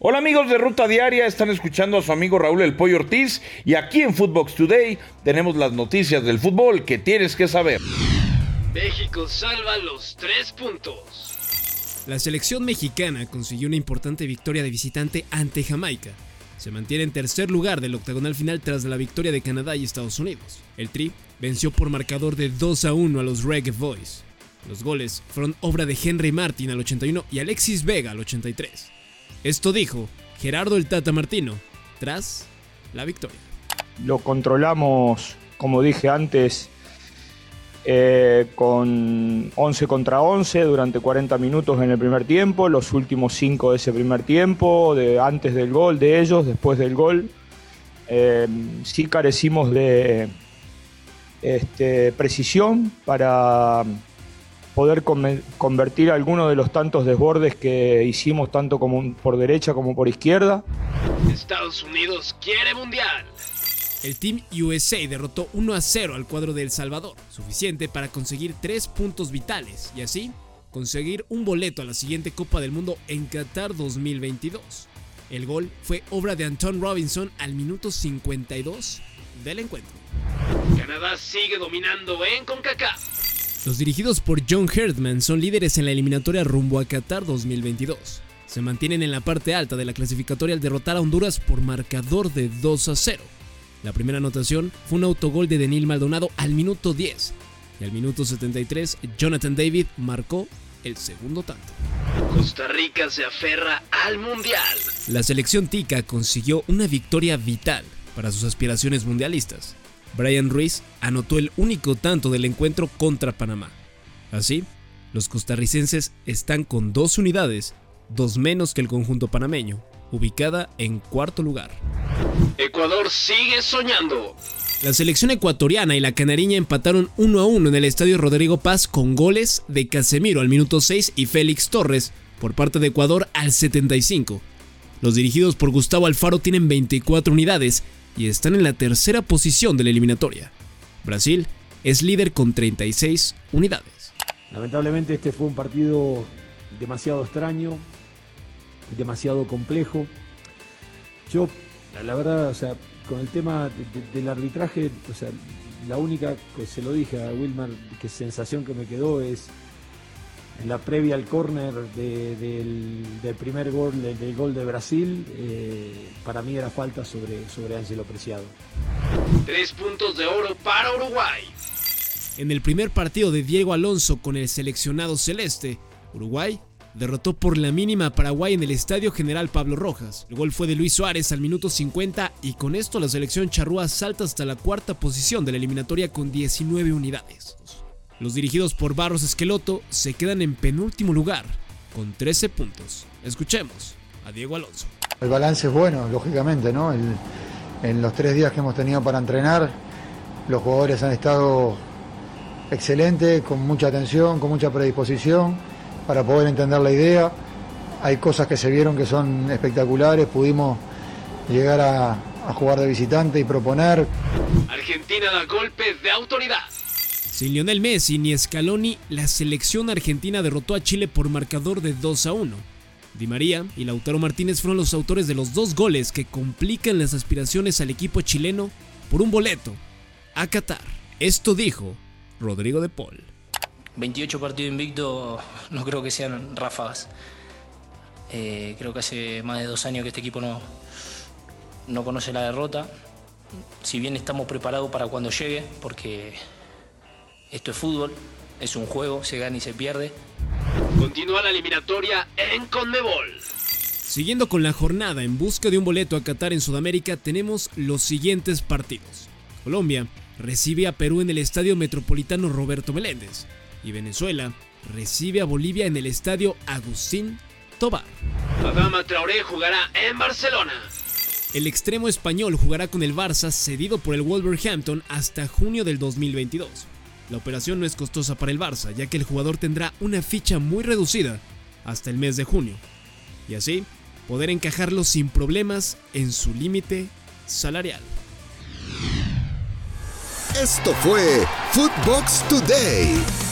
Hola amigos de Ruta Diaria, están escuchando a su amigo Raúl El Pollo Ortiz y aquí en Footbox Today tenemos las noticias del fútbol que tienes que saber. México salva los tres puntos. La selección mexicana consiguió una importante victoria de visitante ante Jamaica. Se mantiene en tercer lugar del octagonal final tras la victoria de Canadá y Estados Unidos. El Tri venció por marcador de 2 a 1 a los Reggae Boys. Los goles fueron obra de Henry Martin al 81 y Alexis Vega al 83. Esto dijo Gerardo el Tata Martino tras la victoria. Lo controlamos, como dije antes, eh, con 11 contra 11 durante 40 minutos en el primer tiempo, los últimos 5 de ese primer tiempo, de, antes del gol de ellos, después del gol. Eh, sí carecimos de este, precisión para poder convertir algunos de los tantos desbordes que hicimos tanto como por derecha como por izquierda. Estados Unidos quiere mundial. El Team USA derrotó 1 a 0 al cuadro de El Salvador, suficiente para conseguir 3 puntos vitales y así conseguir un boleto a la siguiente Copa del Mundo en Qatar 2022. El gol fue obra de Anton Robinson al minuto 52 del encuentro. Canadá sigue dominando en CONCACAF. Los dirigidos por John Herdman son líderes en la eliminatoria rumbo a Qatar 2022. Se mantienen en la parte alta de la clasificatoria al derrotar a Honduras por marcador de 2 a 0. La primera anotación fue un autogol de Denil Maldonado al minuto 10 y al minuto 73 Jonathan David marcó el segundo tanto. Costa Rica se aferra al Mundial. La selección tica consiguió una victoria vital para sus aspiraciones mundialistas. Brian Ruiz anotó el único tanto del encuentro contra Panamá. Así, los costarricenses están con dos unidades, dos menos que el conjunto panameño, ubicada en cuarto lugar. Ecuador sigue soñando. La selección ecuatoriana y la canariña empataron 1 a 1 en el estadio Rodrigo Paz con goles de Casemiro al minuto 6 y Félix Torres por parte de Ecuador al 75. Los dirigidos por Gustavo Alfaro tienen 24 unidades y están en la tercera posición de la eliminatoria. Brasil es líder con 36 unidades. Lamentablemente este fue un partido demasiado extraño, demasiado complejo. Yo, la verdad, con el tema del arbitraje, o sea, la única se lo dije a Wilmar, que sensación que me quedó es en la previa al córner del, primer gol, del, gol de Brasil, eh, para mí era falta sobre, sobre Ángelo Preciado. Tres puntos de oro para Uruguay. En el primer partido de Diego Alonso con el seleccionado celeste, Uruguay derrotó por la mínima a Paraguay en el Estadio General Pablo Rojas. El gol fue de Luis Suárez al minuto 50 y con esto la selección charrúa salta hasta la cuarta posición de la eliminatoria con 19 unidades. Los dirigidos por Barros Esqueloto se quedan en penúltimo lugar, con 13 puntos. Escuchemos a Diego Alonso. El balance es bueno, lógicamente, ¿no? en los tres días que hemos tenido para entrenar, los jugadores han estado excelentes, con mucha atención, con mucha predisposición para poder entender la idea. Hay cosas que se vieron que son espectaculares, pudimos llegar a, a jugar de visitante y proponer. Argentina da golpes de autoridad. Sin Lionel Messi ni Scaloni, la selección argentina derrotó a Chile por marcador de 2 a 1. Di María y Lautaro Martínez fueron los autores de los dos goles que complican las aspiraciones al equipo chileno por un boleto a Qatar. Esto dijo Rodrigo de Paul. 28 partidos invictos no creo que sean ráfagas. Eh, creo que hace más de dos años que este equipo no, no conoce la derrota. Si bien estamos preparados para cuando llegue, porque esto es fútbol, es un juego, se gana y se pierde. Continúa la eliminatoria en Conmebol. Siguiendo con la jornada en busca de un boleto a Qatar en Sudamérica, tenemos los siguientes partidos. Colombia recibe a Perú en el Estadio Metropolitano Roberto Meléndez y Venezuela recibe a Bolivia en el Estadio Agustín Tobar. Adama Traoré jugará en Barcelona. El extremo español jugará con el Barça cedido por el Wolverhampton hasta junio del 2022. La operación no es costosa para el Barça, ya que el jugador tendrá una ficha muy reducida hasta el mes de junio, y así poder encajarlo sin problemas en su límite salarial. Esto fue Footbox Today.